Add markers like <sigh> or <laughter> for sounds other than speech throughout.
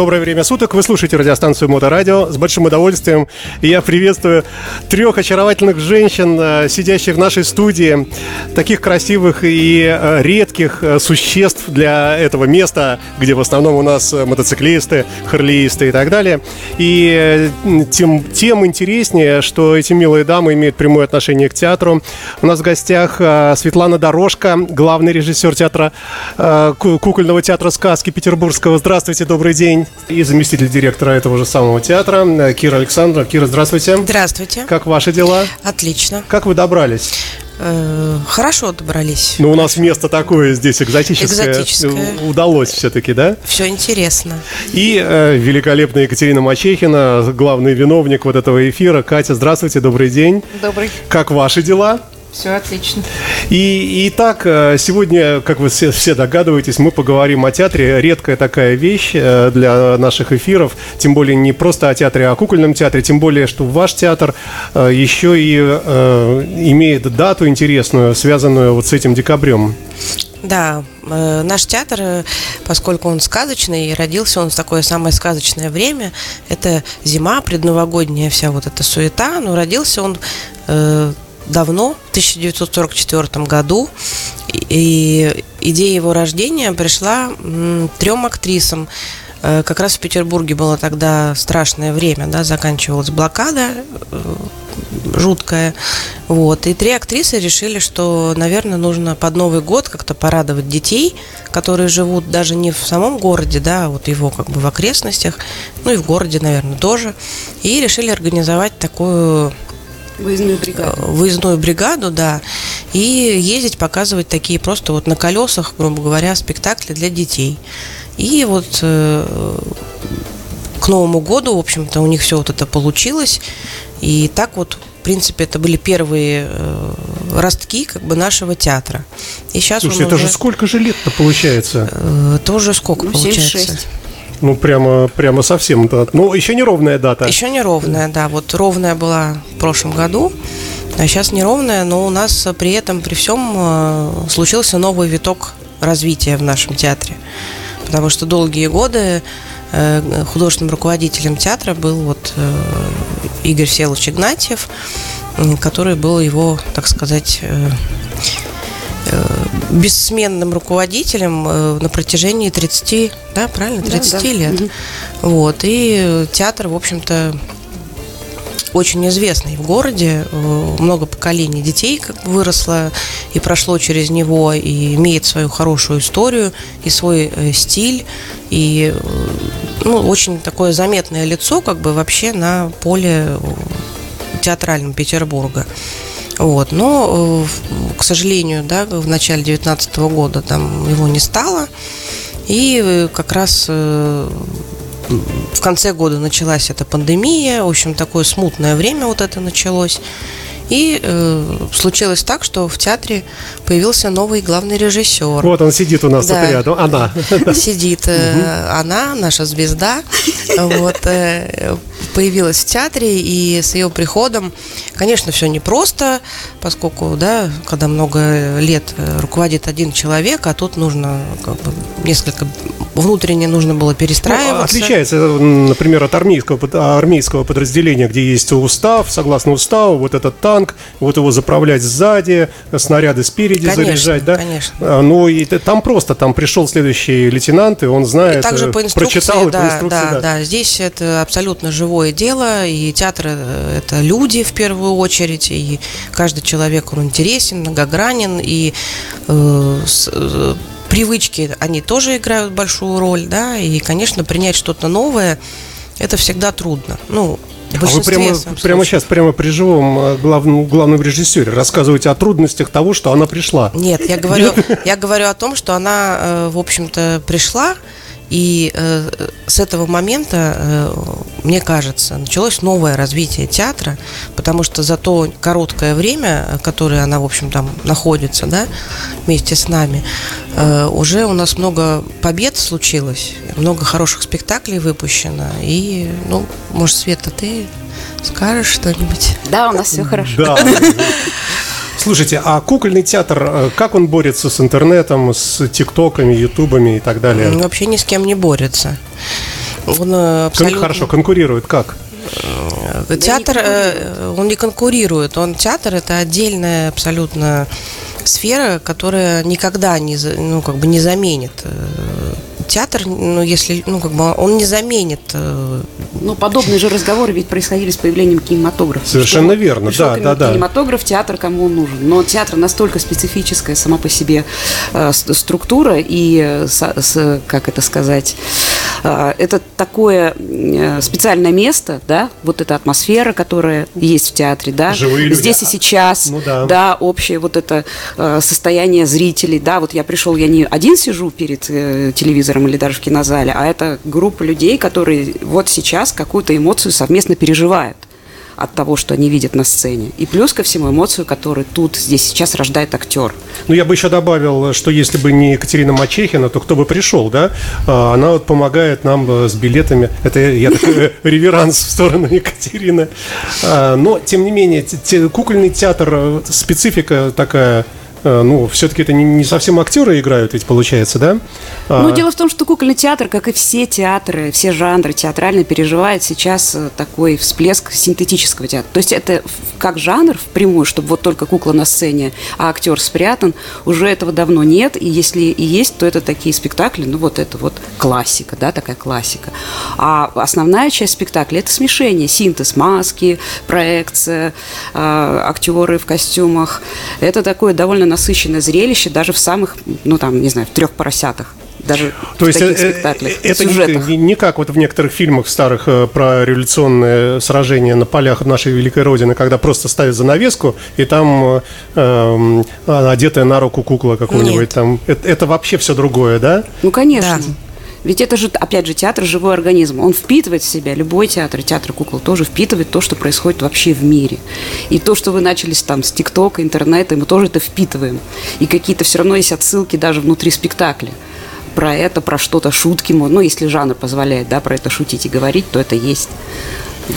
Доброе время суток. Вы слушаете радиостанцию Моторадио. С большим удовольствием я приветствую трех очаровательных женщин, э, сидящих в нашей студии. Таких красивых и э, редких э, существ для этого места, где в основном у нас мотоциклисты, харлеисты и так далее. И тем, тем интереснее, что эти милые дамы имеют прямое отношение к театру. У нас в гостях Светлана Дорожка, главный режиссер театра кукольного театра сказки Петербургского. Здравствуйте, добрый день и заместитель директора этого же самого театра э, Кира Александровна. Кира, здравствуйте. Здравствуйте. Как ваши дела? Отлично. Как вы добрались? Э, хорошо добрались. Ну, у нас место такое здесь экзотическое. Экзотическое. Удалось все-таки, да? Все интересно. И э, великолепная Екатерина Мачехина, главный виновник вот этого эфира. Катя, здравствуйте, добрый день. Добрый. Как ваши дела? Все отлично. И, и так, э, сегодня, как вы все, все догадываетесь, мы поговорим о театре. Редкая такая вещь э, для наших эфиров. Тем более не просто о театре, а о кукольном театре. Тем более, что ваш театр э, еще и имеет дату интересную, связанную вот с этим декабрем. Да, э, наш театр, поскольку он сказочный, родился он в такое самое сказочное время. Это зима, предновогодняя вся вот эта суета. Но родился он э, давно, в 1944 году. И идея его рождения пришла трем актрисам. Э, как раз в Петербурге было тогда страшное время, да, заканчивалась блокада э, жуткая. Вот. И три актрисы решили, что, наверное, нужно под Новый год как-то порадовать детей, которые живут даже не в самом городе, да, а вот его как бы в окрестностях, ну и в городе, наверное, тоже. И решили организовать такую Выездную бригаду. Э, выездную бригаду, да. И ездить, показывать такие просто вот на колесах, грубо говоря, спектакли для детей. И вот э, к Новому году, в общем-то, у них все вот это получилось. И так вот, в принципе, это были первые э, ростки как бы нашего театра. И сейчас Слушайте, это уже... же сколько же лет-то получается? Э, тоже сколько ну, получается? 76. Ну, прямо, прямо совсем. Да. Ну, еще не ровная дата. Еще не ровная, да. Вот ровная была в прошлом году, а сейчас неровная, но у нас при этом, при всем, э, случился новый виток развития в нашем театре. Потому что долгие годы э, художественным руководителем театра был вот э, Игорь Селович Игнатьев, который был его, так сказать, бессменным руководителем э, на протяжении 30, да, правильно, 30 да, да. лет. Угу. Вот, и театр, в общем-то, очень известный в городе, э, много поколений детей как выросло и прошло через него, и имеет свою хорошую историю, и свой стиль, и ну, очень такое заметное лицо как бы вообще на поле театральном Петербурга. Вот. Но, э, к сожалению, да, в начале 2019 года там его не стало. И э, как раз э, в конце года началась эта пандемия, в общем, такое смутное время вот это началось. И э, случилось так, что в театре появился новый главный режиссер. Вот он сидит у нас да. тут рядом. Она. <laughs> <laughs> Сидит э, она, наша звезда. Вот, э, появилась в театре, и с ее приходом, конечно, все непросто, поскольку, да, когда много лет руководит один человек, а тут нужно как бы, несколько внутренне нужно было перестраиваться. Ну, отличается, например, от армейского, армейского подразделения, где есть устав, согласно уставу, вот этот танк, вот его заправлять сзади, снаряды спереди конечно, заряжать, да? Конечно. А, ну и там просто, там пришел следующий лейтенант, и он знает, и также по прочитал да, по инструкции. Да, да, да, здесь это абсолютно живое дело, и театр э, это люди в первую очередь, и каждый человек, он интересен, многогранен, и э, с, э, привычки, они тоже играют большую роль, да, и, конечно, принять что-то новое, это всегда трудно. Ну, а вы прямо, прямо сейчас, прямо при живом э, главном, главном режиссере рассказываете о трудностях того, что она пришла. Нет, я говорю, я говорю о том, что она, э, в общем-то, пришла, и э, с этого момента, э, мне кажется, началось новое развитие театра, потому что за то короткое время, которое она, в общем, там находится, да, вместе с нами, э, уже у нас много побед случилось, много хороших спектаклей выпущено. И, ну, может, Света, ты скажешь что-нибудь? Да, у нас все хорошо. Да. <laughs> Слушайте, а кукольный театр, э, как он борется с интернетом, с тиктоками, ютубами и так далее? вообще ни с кем не борется. Он абсолютно... Хорошо, конкурирует как? Театр, он не конкурирует, он театр это отдельная абсолютно сфера, которая никогда не, ну, как бы не заменит театр, ну, если, ну, как бы он не заменит. Э, ну, подобные же разговоры ведь происходили с появлением кинематографа. Совершенно что верно, да, да, да. Кинематограф, театр кому он нужен. Но театр настолько специфическая сама по себе э, структура и, э, с, с, как это сказать, э, это такое э, специальное место, да, вот эта атмосфера, которая есть в театре, да, Живые люди. здесь и сейчас, ну, да. да, общее вот это э, состояние зрителей, да, вот я пришел, я не один сижу перед э, телевизором, театром или даже в кинозале, а это группа людей, которые вот сейчас какую-то эмоцию совместно переживают от того, что они видят на сцене. И плюс ко всему эмоцию, которую тут, здесь, сейчас рождает актер. Ну, я бы еще добавил, что если бы не Екатерина Мачехина, то кто бы пришел, да? А, она вот помогает нам э, с билетами. Это я такой э, <laughs> реверанс в сторону Екатерины. А, но, тем не менее, кукольный театр, э, специфика такая – ну, все-таки это не, совсем актеры играют, ведь получается, да? Ну, а... дело в том, что кукольный театр, как и все театры, все жанры театральные, переживает сейчас э, такой всплеск синтетического театра. То есть это как жанр впрямую, чтобы вот только кукла на сцене, а актер спрятан, уже этого давно нет. И если и есть, то это такие спектакли, ну, вот это вот классика, да, такая классика. А основная часть спектакля – это смешение, синтез, маски, проекция, э, актеры в костюмах. Это такое довольно насыщенное зрелище даже в самых, ну там, не знаю, в трех поросятах даже То есть таких э, спектаклях, это не, не как вот в некоторых фильмах старых э, про революционные сражения на полях нашей великой родины, когда просто ставят занавеску и там э, э, одетая на руку кукла какого-нибудь там. Это, это вообще все другое, да? Ну конечно. Да. Ведь это же, опять же, театр – живой организм. Он впитывает в себя, любой театр, театр кукол тоже впитывает то, что происходит вообще в мире. И то, что вы начали там с ТикТока, интернета, мы тоже это впитываем. И какие-то все равно есть отсылки даже внутри спектакля про это, про что-то, шутки, ну, если жанр позволяет, да, про это шутить и говорить, то это есть.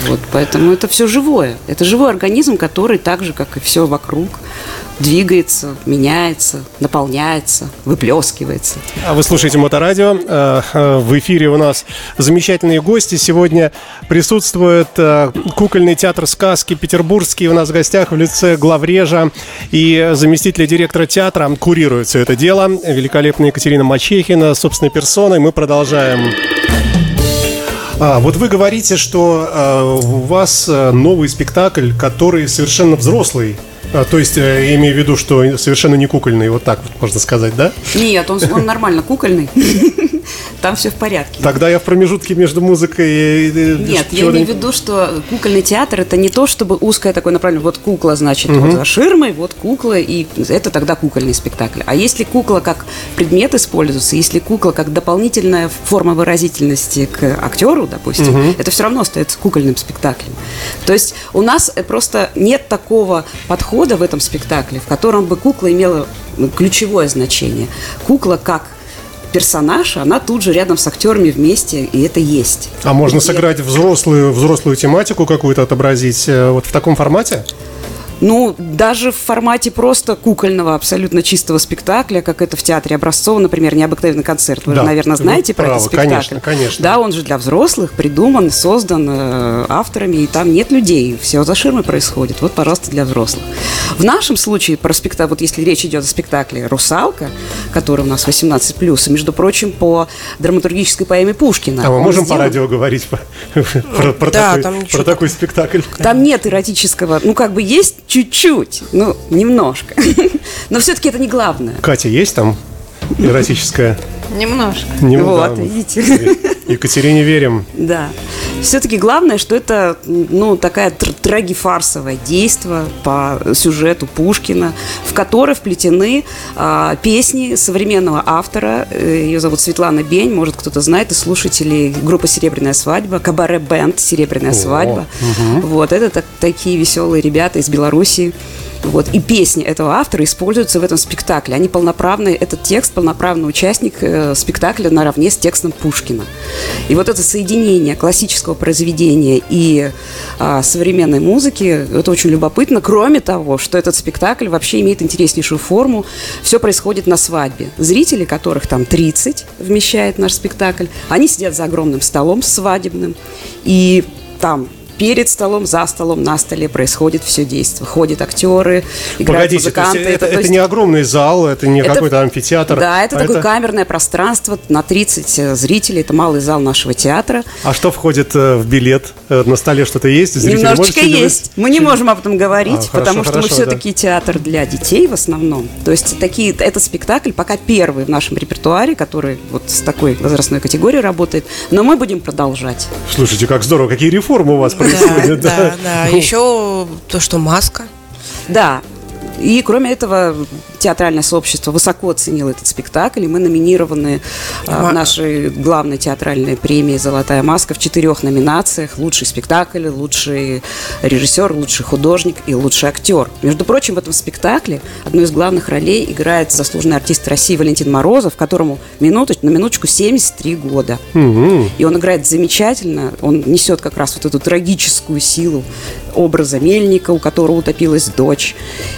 Вот, поэтому это все живое. Это живой организм, который так же, как и все вокруг, двигается, меняется, наполняется, выплескивается. А вы слушаете Моторадио. Э, э, в эфире у нас замечательные гости. Сегодня присутствует э, кукольный театр сказки петербургский. У нас в гостях в лице главрежа и заместителя директора театра. Курирует все это дело. Великолепная Екатерина Мачехина собственной персоной. Мы продолжаем. А, вот вы говорите, что а, у вас новый спектакль, который совершенно взрослый. А, то есть, э, я имею в виду, что совершенно не кукольный, вот так вот можно сказать, да? Нет, он, он нормально кукольный. <laughs> Там все в порядке. Тогда я в промежутке между музыкой и... Нет, я имею в виду, что кукольный театр это не то, чтобы узкое такое направление. Вот кукла, значит, угу. вот за ширмой, вот кукла, и это тогда кукольный спектакль. А если кукла как предмет используется, если кукла как дополнительная форма выразительности к актеру, допустим, угу. это все равно остается кукольным спектаклем. То есть у нас просто нет такого подхода подхода в этом спектакле, в котором бы кукла имела ключевое значение. Кукла как персонаж, она тут же рядом с актерами вместе, и это есть. А можно и сыграть взрослую, взрослую тематику какую-то отобразить э, вот в таком формате? Ну, даже в формате просто кукольного, абсолютно чистого спектакля, как это в театре Образцова, например, «Необыкновенный концерт». Вы, да, наверное, знаете про правы, этот спектакль. Конечно, конечно. Да, он же для взрослых, придуман, создан э, авторами, и там нет людей, все за ширмой происходит. Вот, пожалуйста, для взрослых. В нашем случае про спектакль, вот если речь идет о спектакле «Русалка», который у нас 18+, и, между прочим, по драматургической поэме Пушкина. А мы можем сделан... по радио говорить про, <laughs> про, про, да, такой, про такой спектакль? Там нет эротического, ну, как бы есть чуть-чуть, ну, немножко. <laughs> Но все-таки это не главное. Катя, есть там эротическая? Немножко. Немного. Вот, видите. Екатерине верим. Да. Все-таки главное, что это ну, такая трагифарсовое действие по сюжету Пушкина, в которой вплетены а, песни современного автора. Э, Ее зовут Светлана Бень, может кто-то знает, и слушатели группы «Серебряная свадьба», кабаре-бенд «Серебряная свадьба». Угу. Вот это так, такие веселые ребята из Белоруссии. Вот. И песни этого автора используются в этом спектакле. Они полноправные, этот текст полноправный участник э, спектакля наравне с текстом Пушкина. И вот это соединение классического произведения и а, современной музыки. Это очень любопытно. Кроме того, что этот спектакль вообще имеет интереснейшую форму. Все происходит на свадьбе. Зрители, которых там 30 вмещает наш спектакль, они сидят за огромным столом свадебным. И там перед столом, за столом, на столе происходит все действие. Ходят актеры, играют Погодите, музыканты. есть это, то это есть не огромный зал, это не это- какой-то амфитеатр. Да, это а такое камерное пространство на 30 зрителей. Это малый зал нашего театра. А что входит э, в билет? Э, На столе что-то есть? Зрители Немножечко есть. Мы не можем об этом говорить, А, хорошо, потому что мы хорошо, все-таки театр для детей в основном. То есть такие, этот спектакль пока первый в нашем репертуаре, который вот с такой возрастной категорией работает. Но мы будем продолжать. Слушайте, как здорово, какие реформы у вас Да, происходят. да, да. Еще то, что маска. Да. И кроме этого, театральное сообщество высоко оценило этот спектакль, и мы номинированы а, в нашей главной театральной премии «Золотая маска» в четырех номинациях. Лучший спектакль, лучший режиссер, лучший художник и лучший актер. Между прочим, в этом спектакле одну из главных ролей играет заслуженный артист России Валентин Морозов, которому минуточ- на минуточку 73 года. И он играет замечательно, он несет как раз вот эту трагическую силу образа мельника, у которого утопилась дочь.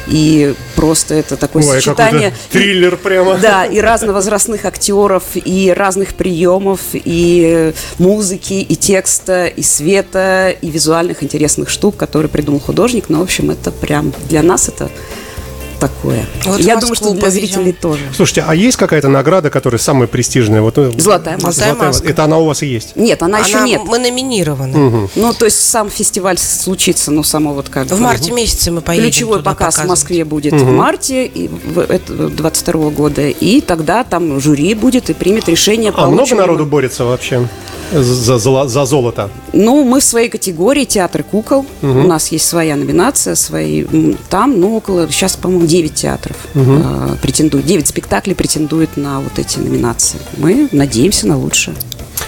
И просто это такое Ой, сочетание... триллер прямо. Да, и разновозрастных актеров, и разных приемов, и музыки, и текста, и света, и визуальных интересных штук, которые придумал художник. Ну, в общем, это прям для нас это такое. Вот Я в думаю, что для повезем. зрителей тоже. Слушайте, а есть какая-то награда, которая самая престижная? Вот, э, Золотая маска. Золотая маска. Это она у вас и есть? Нет, она, еще Она- нет. Мы номинированы. Ну, то есть сам фестиваль случится, ну, само вот как В марте месяце мы поедем Ключевой туда показ в показывать. Москве будет в марте и в, это, 22 года. И тогда там жюри будет и примет решение. А много народу мы. борется вообще за, за- за золото? Ну, мы в своей категории театр кукол. У нас есть своя номинация, свои. Там, ну, около, сейчас, по-моему, 9 театров э, претендуют. 9 спектаклей претендуют на вот эти номинации. Мы надеемся на лучшее.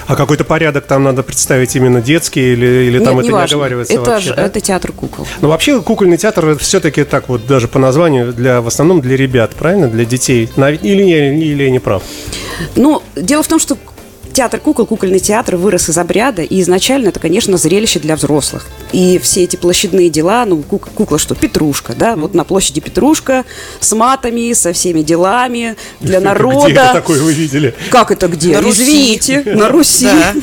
А какой-то порядок там надо представить именно детский или, или там Нет, это не неважно. оговаривается это, вообще? ж- да? это театр кукол. Ну, вообще, кукольный театр все-таки так вот, даже по названию, для, в основном для ребят, правильно? Для детей. Или, я- или я не прав? Ну, дело в том, что театр кукол, кукольный театр вырос из обряда, и изначально это, конечно, зрелище для взрослых. И все эти площадные дела, ну, кук- кукла что, Петрушка, да, вот на площади Петрушка с матами, со всеми делами для <laughs> Где это народа. такое вы видели? Как это где? На Руси. Извините, на Руси. <laughs> Да.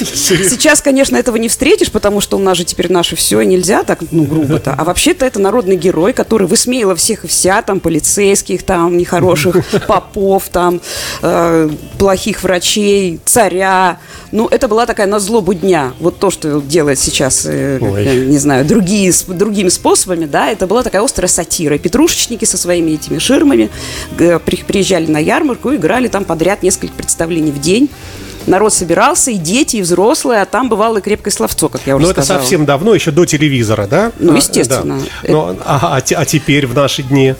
Сейчас, конечно, этого не встретишь, потому что у нас же теперь наше все, и нельзя так, ну, грубо-то. А вообще-то это народный герой, который высмеял всех и вся, там, полицейских, там, нехороших <laughs> попов, там, э, плохих врачей, царя. Ну, это была такая на злобу дня. Вот то, что делает сейчас, э, не знаю, другие, другими способами, да, это была такая острая сатира. Петрушечники со своими этими ширмами приезжали на ярмарку, играли там подряд несколько представлений в день. Народ собирался, и дети, и взрослые, а там бывало и крепкое словцо, как я уже Ну, это сказала. совсем давно, еще до телевизора, да? Ну, А, естественно. да. Но, а, а те- а теперь, в наши дни,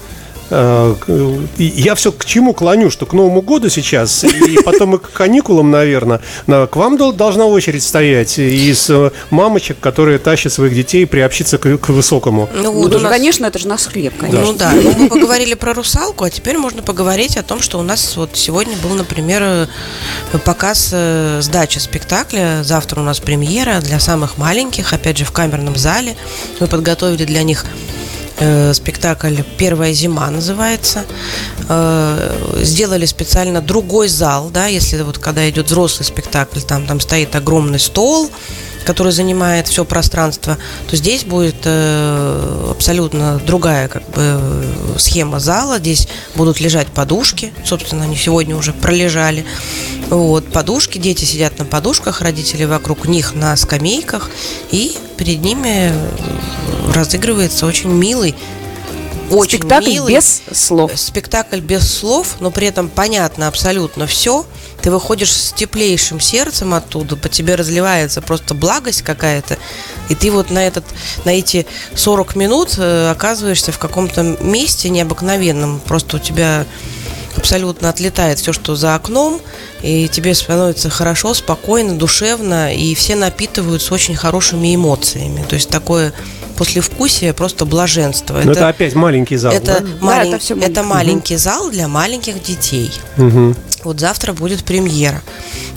я все к чему клоню, что к Новому году сейчас, и потом и к каникулам, наверное, на- к вам дол- должна очередь стоять из э, мамочек, которые тащат своих детей приобщиться к, к высокому. Ну, Ну, вот нас- конечно, это же наш хлеб, конечно. Ну да, ну, мы поговорили про русалку, а теперь можно поговорить о том, что у нас вот сегодня был, например, э, показ э, сдачи спектакля. Завтра у нас премьера для самых маленьких, опять же, в камерном зале. Мы подготовили для них э, спектакль «Первая зима» называется. Э, сделали специально другой зал, да, если вот когда идет взрослый спектакль, там, там стоит огромный стол, который занимает все пространство, то здесь будет э, абсолютно другая как бы э, схема зала. Здесь будут лежать подушки, собственно, они сегодня уже пролежали. Вот подушки, дети сидят на подушках, родители вокруг них на скамейках, и перед ними разыгрывается очень милый, очень Спектакль милый без слов. спектакль без слов, но при этом понятно абсолютно все. Ты выходишь с теплейшим сердцем оттуда, по тебе разливается просто благость какая-то, и ты вот на, этот, на эти 40 минут э, оказываешься в каком-то месте необыкновенном. Просто у тебя абсолютно отлетает все, что за окном, и тебе становится хорошо, спокойно, душевно, и все напитываются очень хорошими эмоциями. То есть такое послевкусие, просто блаженство. Но это, опять маленький зал, это, да? малень- Да, это всё это маленький. маленький зал для маленьких детей. Мгм. Вот завтра будет премьера.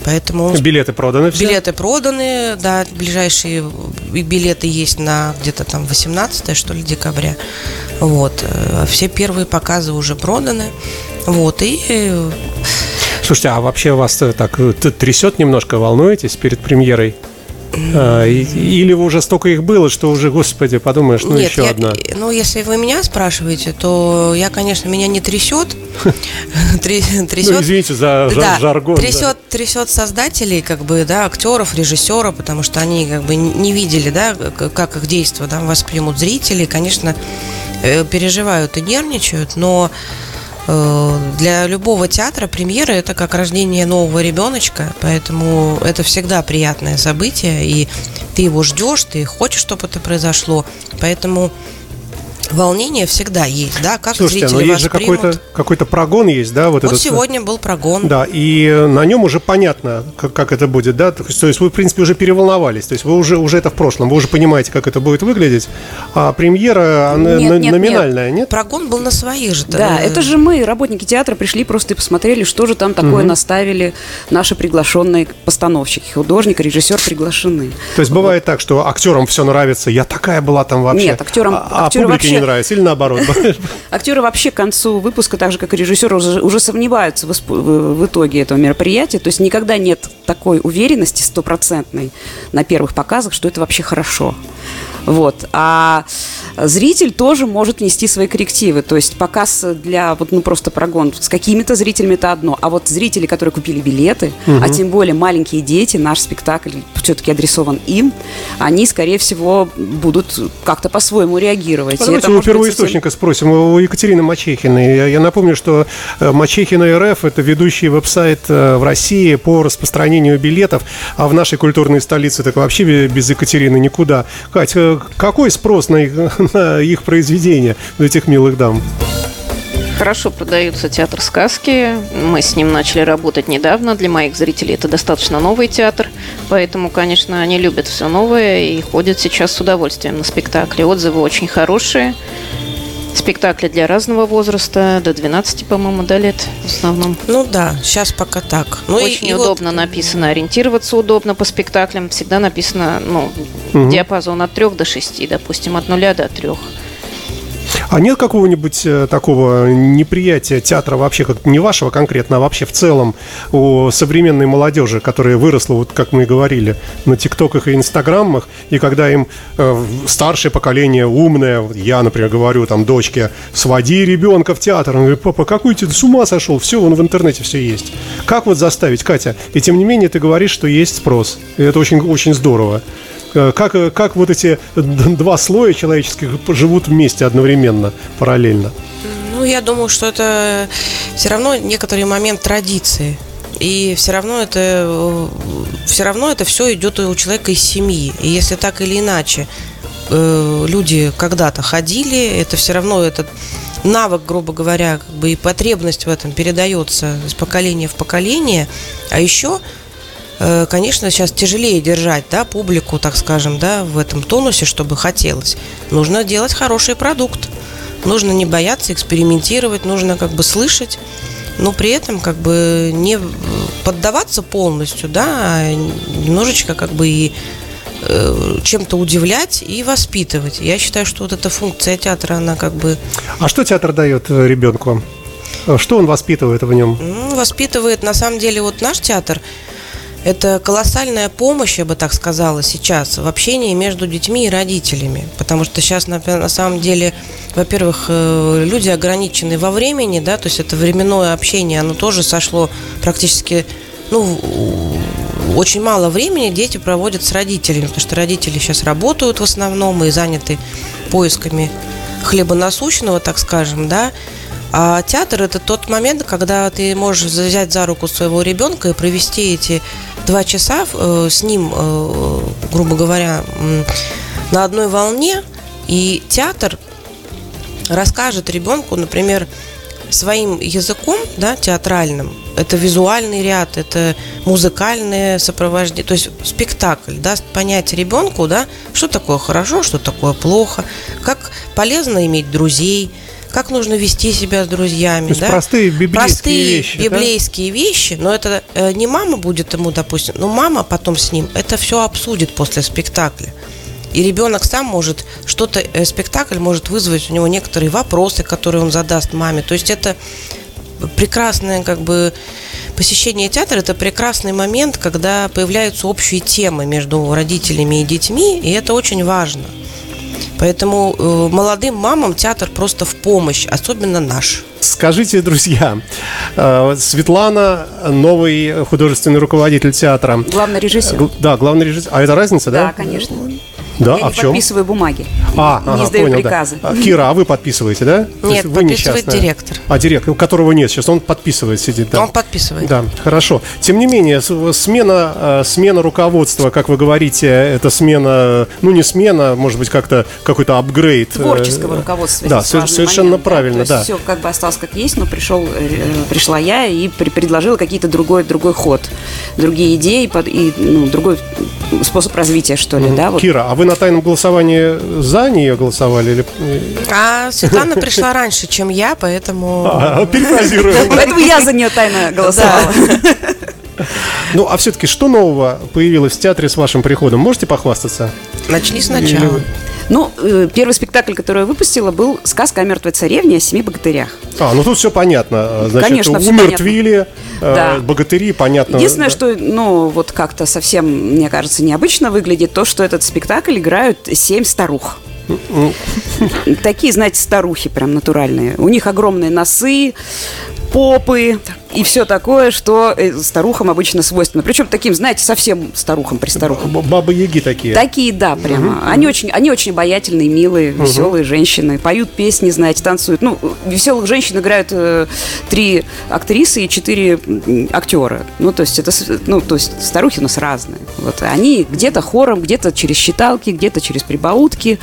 Поэтому билеты проданы все? Билеты проданы, да, ближайшие билеты есть на где-то там 18 что ли, декабря. Вот. Э, все первые показы уже проданы. Вот. И э, Слушайте, а вообще вас так трясет немножко, волнуетесь перед премьерой? Или уже столько их было, что уже, господи, подумаешь, ну Нет, еще я, одна. Ну, если вы меня спрашиваете, то я, конечно, меня не трясет. <laughs> трясет. Ну, извините за да, жаргон. Трясет, да. трясет создателей, как бы, да, актеров, режиссеров, потому что они как бы не видели, да, как их действия да, воспримут зрители. Конечно, э, переживают и нервничают, но Э, для любого театра премьера это как рождение нового ребеночка, поэтому это всегда приятное событие, и ты его ждешь, ты хочешь, чтобы это произошло, поэтому волнение всегда есть, да, как Слушайте, но есть же какой-то какой прогон есть, да, вот, вот этот. сегодня был прогон. Да, и на нем уже понятно, как, как это будет, да, то есть, то есть вы, в принципе, уже переволновались, то есть вы уже, уже это в прошлом, вы уже понимаете, как это будет выглядеть, а премьера, она нет, нет, номинальная, нет. нет? Прогон был на своих же. Да, это же мы, работники театра, пришли просто и посмотрели, что же там такое угу. наставили наши приглашенные постановщики, художник, режиссер приглашены. То есть бывает так, что актерам все нравится, я такая была там вообще. Нет, актерам, а, актеры а вообще не нравится, или наоборот? <laughs> Актеры вообще к концу выпуска, так же как и режиссеры, уже, уже сомневаются в, в, в итоге этого мероприятия. То есть никогда нет такой уверенности стопроцентной на первых показах, что это вообще хорошо. Вот. А зритель тоже может внести свои коррективы. То есть показ для вот ну просто прогон с какими-то зрителями это одно, а вот зрители, которые купили билеты, угу. а тем более маленькие дети, наш спектакль все-таки адресован им, они, скорее всего, будут как-то по-своему реагировать. Давайте у первоисточника совсем... спросим, у Екатерины Мачехиной. Я, я напомню, что э, Мачехина РФ – это ведущий веб-сайт э, в России по распространению билетов, а в нашей культурной столице так вообще без Екатерины никуда. Катя, э, какой спрос на их, <laughs> на их произведения, у этих милых дам? Хорошо продаются театр сказки. Мы с ним начали работать недавно. Для моих зрителей это достаточно новый театр. Поэтому, конечно, они любят все новое и ходят сейчас с удовольствием на спектакли. Отзывы очень хорошие. Спектакли для разного возраста, до 12, по-моему, до лет в основном. Ну да, сейчас пока так. Ну, Очень и, удобно вот... написано, ориентироваться удобно по спектаклям. Всегда написано, ну, угу. диапазон от 3 до 6, допустим, от 0 до 3. А нет какого-нибудь э, такого неприятия театра вообще, как не вашего конкретно, а вообще в целом у современной молодежи, которая выросла, вот как мы и говорили, на тиктоках и инстаграмах, и когда им э, старшее поколение умное, я, например, говорю там дочке, своди ребенка в театр, он говорит, папа, какой ты с ума сошел, все, он в интернете все есть. Как вот заставить, Катя? И тем не менее ты говоришь, что есть спрос, и это очень, очень здорово. Э, как, э, как вот эти два слоя человеческих живут вместе одновременно, параллельно? Ну, я думаю, что это все равно некоторый момент традиции. И все равно это э, все равно это все идет у человека из семьи. И если так или иначе люди когда-то ходили, это все равно этот навык, грубо говоря, как бы и потребность в этом передается из поколения в поколение. А еще конечно, сейчас тяжелее держать, да, публику, так скажем, да, в этом тонусе, чтобы хотелось. Нужно делать хороший продукт. Нужно не бояться экспериментировать, нужно как бы слышать, но при этом как бы не поддаваться полностью, да, а немножечко как бы и э, чем-то удивлять и воспитывать. Я считаю, что вот эта функция театра, она как бы... А что театр дает э, ребенку? Что он воспитывает в нем? Ну, воспитывает, на самом деле, вот наш театр – это колоссальная помощь, я бы так сказала, сейчас в общении между детьми и родителями. Потому что сейчас, на, на самом деле, во-первых, э, люди ограничены во времени, да, то есть это временное общение, оно тоже сошло практически, ну, очень мало времени дети проводят с родителями, потому что родители сейчас работают в основном и заняты поисками хлеба насущного, так скажем, да, а театр это тот момент, когда ты можешь взять за руку своего ребенка и провести эти два часа э, с ним, э, грубо говоря, на одной волне. И театр расскажет ребенку, например, своим языком, да, театральным. Это визуальный ряд, это музыкальное сопровождение, то есть спектакль даст понять ребенку, да, что такое хорошо, что такое плохо, как полезно иметь друзей – как нужно вести себя с друзьями. То есть да? простые библейские простые вещи, да? библейские вещи, но это э, не мама будет ему, допустим, но мама потом с ним это все обсудит после спектакля. И ребенок сам может что-то, э, спектакль может вызвать у него некоторые вопросы, которые он задаст маме. То есть это прекрасное как бы посещение театра это прекрасный момент, когда появляются общие темы между родителями и детьми, и это очень важно. Поэтому э, молодым мамам театр просто в помощь, особенно наш. Скажите, друзья, э, Светлана, новый художественный руководитель театра. Главный режиссер. Гл- Да, главный режиссер. А это разница, да? Да, конечно. Да, Я а не в чем? подписываю бумаги. А, не ага, издаю понял, да. приказы. А, Кира, а вы подписываете, да? Нет, вы подписывает несчастная? директор. А, директор, которого нет сейчас, он подписывает, сидит. Да. Он подписывает. Да, хорошо. Тем не менее, смена, э, смена руководства, как вы говорите, это смена, ну не смена, может быть, как-то какой-то апгрейд. э, Творческого руководства. Да, совершенно момент, правильно, То да. есть все как бы осталось как есть, но пришел, э, пришла я и при- предложила какие-то другой, другой ход, другие идеи под- и ну, другой способ развития, что ли, да, вот. Кира, а вы на тайном голосовании за нее голосовали или А Светлана пришла раньше, чем я, поэтому... <laughs> А, перефразируем. Поэтому я за нее тайно голосовала. Ну, а все-таки что нового появилось в театре с вашим приходом? Можете похвастаться? Начни сначала. Ну, э, первый спектакль, который я выпустила, был «Сказка о мертвой царевне о семи богатырях». А, ну тут все понятно. Значит, Конечно, умертвили, э, Да. богатыри, понятно. Единственное, да. что, ну, вот как-то совсем, мне кажется, необычно выглядит то, что этот спектакль играют семь старух. <laughs> Такие, знаете, старухи прям натуральные. У них огромные носы, попы и все такое, что э, старухам обычно свойственно. Причем таким, знаете, совсем старухам, престарухам. Б- Бабы-яги такие. Такие, да, прямо. Они очень, они очень обаятельные, милые, веселые женщины. Поют песни, знаете, танцуют. Ну, веселых женщин играют э, три актрисы и четыре актера. Ну, то есть это, ну, то есть старухи у нас разные. Вот они где-то хором, где-то через считалки, где-то через прибаутки,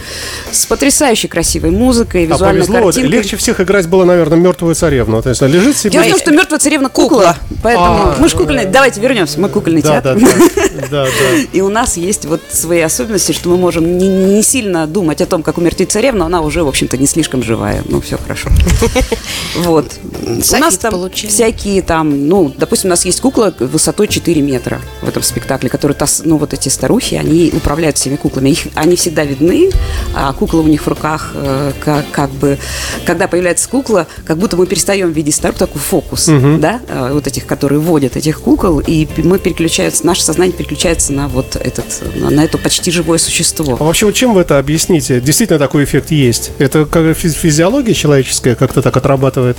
с потрясающей красивой музыкой, А визуальной повезло, вот картинкой. легче всех играть было, наверное, мертвую царевну. То есть лежит себе. Дело в том, что мертвая царевна кукла, поэтому А, мы же кукольный. Давайте вернемся, мы кукольный Да, театр. да, <laughs> да, да. И у нас есть вот свои особенности, что мы можем не, не сильно думать о том, как умертвить царевну, она уже, в общем-то, не слишком живая. Ну, все хорошо. <laughs> Вот. У нас там получили. всякие там, ну, допустим, у нас есть кукла высотой 4 метра в этом спектакле, которые, тас- ну, вот эти старухи, они управляют всеми куклами. Их, они всегда видны, а кукла у них в руках, э, как, как бы, когда появляется кукла, как будто мы перестаем видеть старуху, такой фокус, да, э, вот этих, которые водят этих кукол, и мы переключаются, наше сознание переключается на вот этот, на, на это почти живое существо. А вообще, вот чем вы это объясните? Действительно такой эффект есть? Это как фи- физиология человеческая как-то так отрабатывает?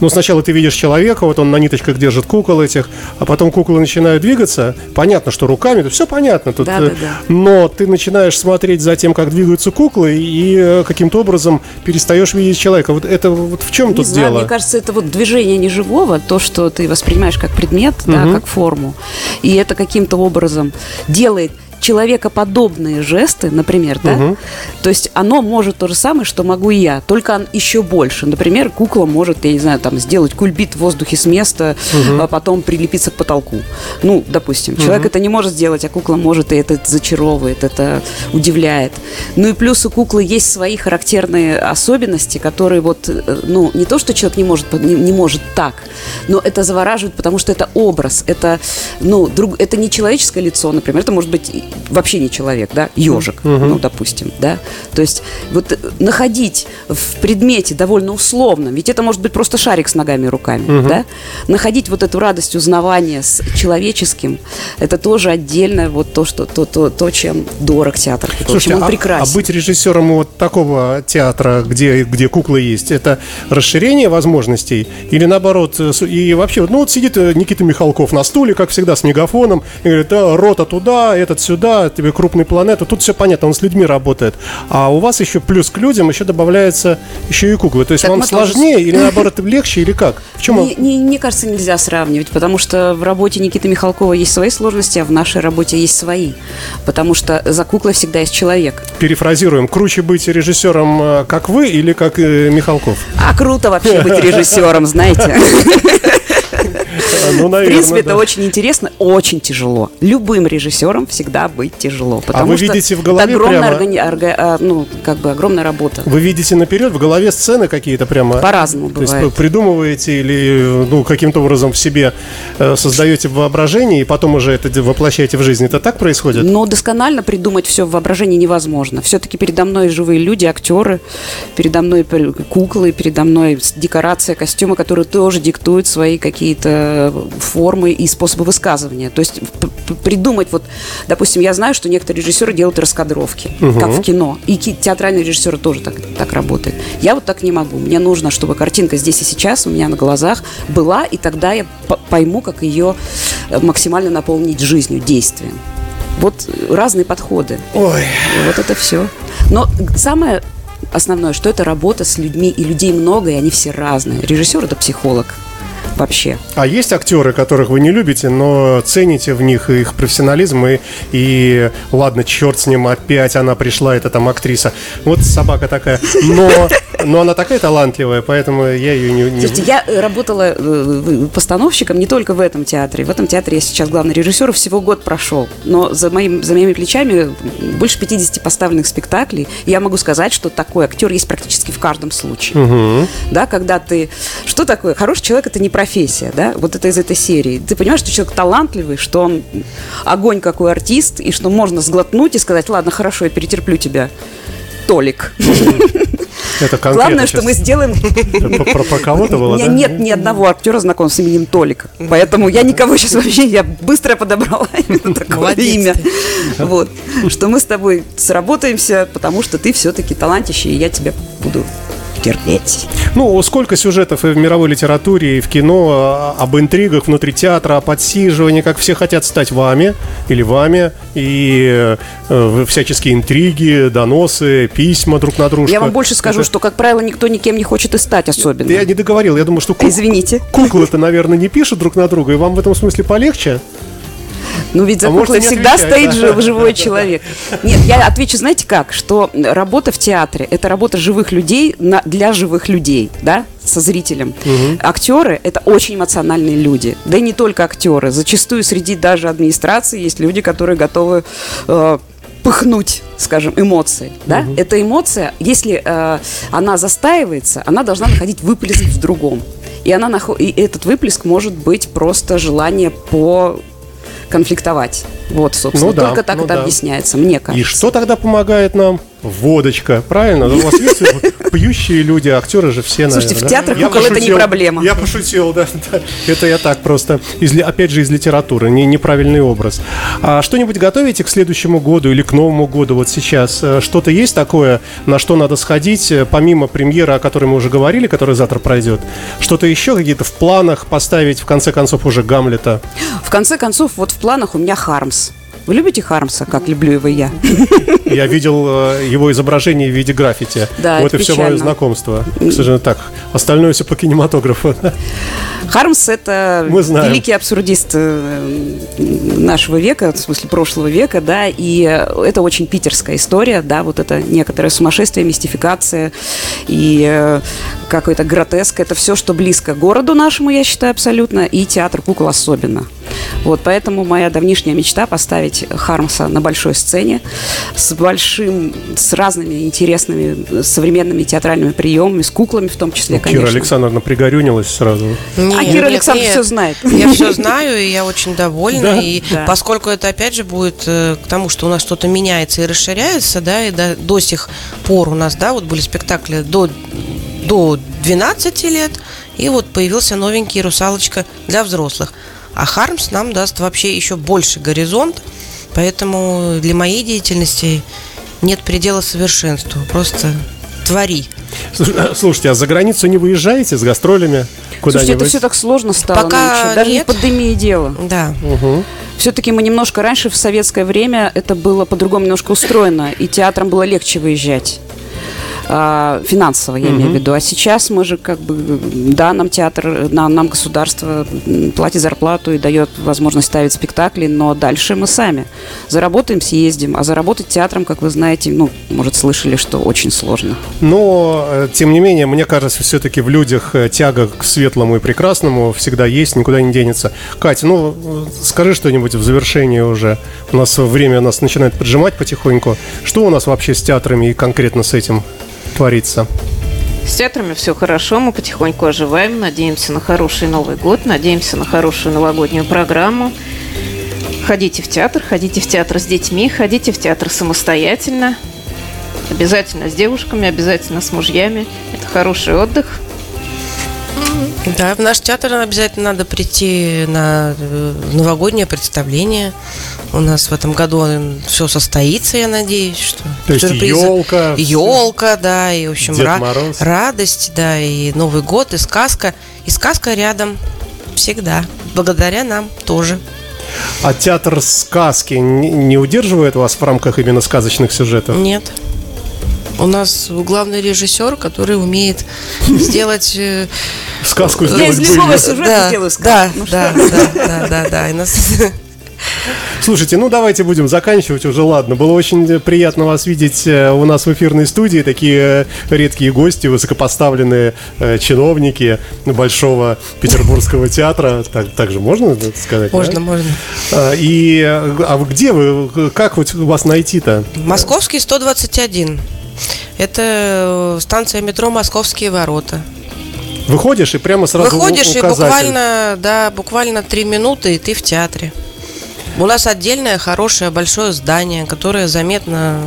Ну, сначала ты видишь человека, вот он на ниточках держит кукол этих, а потом куклы начинают двигаться. Понятно, что руками, то все понятно. Тут, Да, да, да. Но ты начинаешь смотреть за тем, как двигаются куклы, и э, каким-то образом перестаешь видеть человека. Вот это вот в чем Не тут знаю, дело? мне кажется, это вот движение неживого, то, что ты воспринимаешь как предмет, да, как форму, и это каким-то образом делает человекоподобные жесты, например, да, то есть оно может то же самое, что могу и я, только он еще больше. Например, кукла может, я не знаю, там сделать кульбит в воздухе с места, а потом прилепиться к потолку. Ну, допустим, человек это не может сделать, а кукла может, и это зачаровывает, это удивляет. Ну и плюс у куклы есть свои характерные особенности, которые вот, э, ну, не то, что человек не может, не, не может так, но это завораживает, потому что это образ, это, ну, друг, это не человеческое лицо, например, это может быть вообще не человек, да, ежик, ну, допустим, да. То есть вот э, находить в предмете довольно условном, ведь это может быть просто шарик с ногами и руками, да, находить вот эту радость узнавания с человеческим, это тоже отдельно вот то, что, то, то, то чем дорог театр, Слушайте, он а, прекрасен. а быть режиссером вот такого театра, где, где куклы есть, это расширение возможностей или наоборот? э, И вообще, ну вот сидит э, Никита Михалков на стуле, как всегда, с мегафоном, и говорит, да, рота туда, этот сюда, тебе крупный планету. Тут все понятно, он с людьми работает. А у вас еще плюс к людям еще добавляется еще и куклы. То есть Так вам мы тоже сложнее или наоборот легче, или как? В чем Не- не- мне кажется, нельзя сравнивать, потому что в работе Никиты Михалкова есть свои сложности, а в нашей работе есть свои. Потому что за куклой всегда есть человек. перефразируем, круче быть режиссером, э, как вы, или как э, Михалков? А круто вообще быть режиссером, знаете. <laughs> <laughs> Ну, В наверное, принципе, это да. очень интересно, очень тяжело. Любым режиссерам всегда быть тяжело. Потому А вы что видите в это голове огромная, прямо- органи- орга- а, ну, как бы огромная работа. Вы видите наперед в голове сцены какие-то прямо? По-разному То есть бывает. вы придумываете или ну, каким-то образом в себе э, создаете воображение и потом уже это воплощаете в жизнь. Это так происходит? Но досконально придумать все в воображении невозможно. Все-таки передо мной живые люди, актеры, передо мной куклы, передо мной декорация, костюмы, которые тоже диктуют свои какие-то формы и способы высказывания. То есть придумать, вот, допустим, я знаю, что некоторые режиссеры делают раскадровки, как в кино. И театральные режиссеры тоже так, так работают. Я вот так не могу. Мне нужно, чтобы картинка здесь и сейчас у меня на глазах была, и тогда я пойму, как ее э, максимально наполнить жизнью, действием. Вот э, разные подходы. Ой, вот это все. Но самое основное, что это работа с людьми, и людей много, и они все разные. Режиссер это психолог вообще. а есть актеры, которых вы не любите, но цените в них их профессионализм и, и ладно, черт с ним, опять она пришла, это там актриса. Вот собака такая, но, но она такая талантливая, поэтому я ее не... не- Слушайте, я э, работала э, постановщиком не только в этом театре. В этом театре я сейчас главный режиссер, всего год прошел. Но за, моим, за моими плечами больше 50 поставленных спектаклей. Я могу сказать, что такой актер есть практически в каждом случае. Да, когда ты... Что такое? Хороший человек – это не профессия, да? Вот это из этой серии. Ты понимаешь, что человек талантливый, что он огонь какой артист, и что можно сглотнуть и сказать, ладно, хорошо, я перетерплю тебя. Толик. <laughs> Это Главное, что мы сделаем Про, про- кого-то <laughs> у было, меня да? нет ни одного актера знакомого с именем Толик. Поэтому я никого сейчас вообще, я быстро подобрала <laughs> именно такое Молодец имя. Вот. Что мы с тобой сработаемся, потому что ты все-таки талантище, и я тебя буду терпеть. Ну, сколько сюжетов и в мировой литературе, и в кино а, об интригах внутри театра, о подсиживании, как все хотят стать вами или вами, и э, всяческие интриги, доносы, письма друг на дружку. Я вам больше скажу, что, как правило, никто никем не хочет и стать особенно. Я не договорил, я думаю, что кук- Извините. куклы-то, наверное, не пишут друг на друга, и вам в этом смысле полегче. Ну, ведь за А куклой всегда отвечать, стоит да. жив- живой человек. Нет, я отвечу, знаете как, что работа в театре – это работа живых людей на- для живых людей, да, со зрителем. Актеры – это очень эмоциональные люди. Да и не только актеры. Зачастую среди даже администрации есть люди, которые готовы э, пыхнуть, скажем, эмоции. Да? Эта эмоция, если э, она застаивается, она должна находить выплеск в другом. И, она нахо- и этот выплеск может быть просто желание по конфликтовать. Вот, собственно, Ну да, только так ну это да. объясняется, мне кажется. И что тогда помогает нам? Водочка, правильно? У вас есть пьющие люди, актеры же все, наверное. Слушайте, в театрах кукол это не проблема. Я пошутил, да. Это я так просто, опять же, из литературы, не, неправильный образ. А что-нибудь готовите к следующему году или к Новому году вот сейчас? Э, Что-то есть такое, на что надо сходить, э, помимо премьеры, о которой мы уже говорили, которая завтра пройдет? Что-то еще какие-то в планах поставить, в конце концов, уже Гамлета? В конце концов, вот в планах у меня Хармс. Вы любите Хармса, как люблю его я? <laughs> Я видел э, его изображение в виде граффити. Да, вот и все мое печально. знакомство. К сожалению, так. Остальное все по кинематографу. <laughs> Хармс – это великий абсурдист э, нашего века, в смысле прошлого века, да, и э, это очень питерская история, да, вот это некоторое сумасшествие, мистификация и какой-то гротеск, это все, что близко городу нашему, я считаю, абсолютно, и театр кукол особенно. Вот, поэтому моя давнишняя мечта поставить Хармса на большой сцене с большим, с разными интересными современными театральными приемами, с куклами в том числе, Ну, конечно. Кира Александровна пригорюнилась сразу. Нет, А Кира нет, Александровна нет. всё знает. Я все знаю, и я очень довольна. Да? И Да. поскольку это опять же будет э, к тому, что у нас что-то меняется и расширяется, да, и до, до сих пор у нас, да, вот были спектакли до, до 12 лет, и вот появился новенький русалочка для взрослых. А Хармс нам даст вообще еще больше горизонт, поэтому для моей деятельности нет предела совершенству. Просто твори. Слуш- Слушайте, а за границу не выезжаете с гастролями Слушайте, это все так сложно стало Пока нынче. Даже не нет. в пандемии дело. Да. Все-таки мы немножко раньше, в советское время, это было по-другому немножко устроено, и театрам было легче выезжать. А, финансово, я имею в виду. А сейчас мы же как бы, да, нам театр, нам, нам государство платит зарплату и дает возможность ставить спектакли, но дальше мы сами. Заработаем, съездим. А заработать театром, как вы знаете, ну, может, слышали, что очень сложно. Но, э, тем не менее, мне кажется, все-таки в людях э, тяга к светлому и прекрасному всегда есть, никуда не денется. Катя, ну, э, скажи что-нибудь в завершении уже. У нас время нас начинает поджимать потихоньку. Что у нас вообще с театрами и конкретно с этим творится? С театрами все хорошо, мы потихоньку оживаем, надеемся на хороший Новый год, надеемся на хорошую новогоднюю программу. Ходите в театр, ходите в театр с детьми, ходите в театр самостоятельно. Обязательно с девушками, обязательно с мужьями. Это хороший отдых. Да, в наш театр обязательно надо прийти на э, новогоднее представление. У нас в этом году все состоится, я надеюсь, что То есть сюрпризы. елка, елка, да, и в общем Дед ра- Мороз. радость, да, и Новый год, и сказка, и сказка рядом всегда, благодаря нам тоже. А театр сказки не не удерживает вас в рамках именно сказочных сюжетов? Нет. У нас главный режиссер, который умеет <laughs> сделать Сказку Я сделать из любого сюжета да, сделаю сказку. да, Ну да, да, да, да, да, и нас <laughs> Слушайте, ну давайте будем заканчивать уже, ладно. Было очень приятно вас видеть э, у нас в эфирной студии. Такие э, редкие гости, высокопоставленные э, чиновники Большого Петербургского театра. Так, так же можно сказать? да? можно, можно. А, И, а вы где вы? Как вот вас найти-то? Московский 121. Это станция метро Московские ворота. Выходишь и прямо сразу Выходишь и указатель. буквально, да, буквально три минуты, и ты в театре. У нас отдельное хорошее большое здание, которое заметно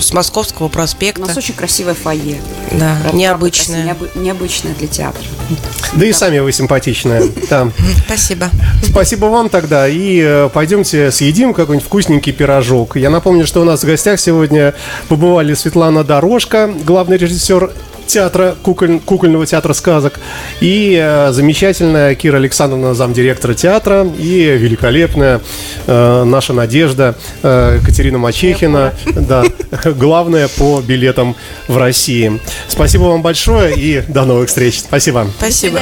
с Московского У проспекта. нас очень красивое фойе. Да, Правда, необычное. необы- необычное для театра. Да и сами вы симпатичная. Да. <laughs> Спасибо. Спасибо вам тогда. И э, пойдемте съедим какой-нибудь вкусненький пирожок. Я напомню, что у нас в гостях сегодня побывали Светлана Дорожка, главный режиссер театра, куколь- кукольного театра сказок, и э, замечательная Кира Александровна, замдиректора театра, и великолепная э, наша Надежда э, Катерина Мачехина, да, главная по билетам в России. Спасибо вам большое и до новых встреч. Спасибо. Спасибо.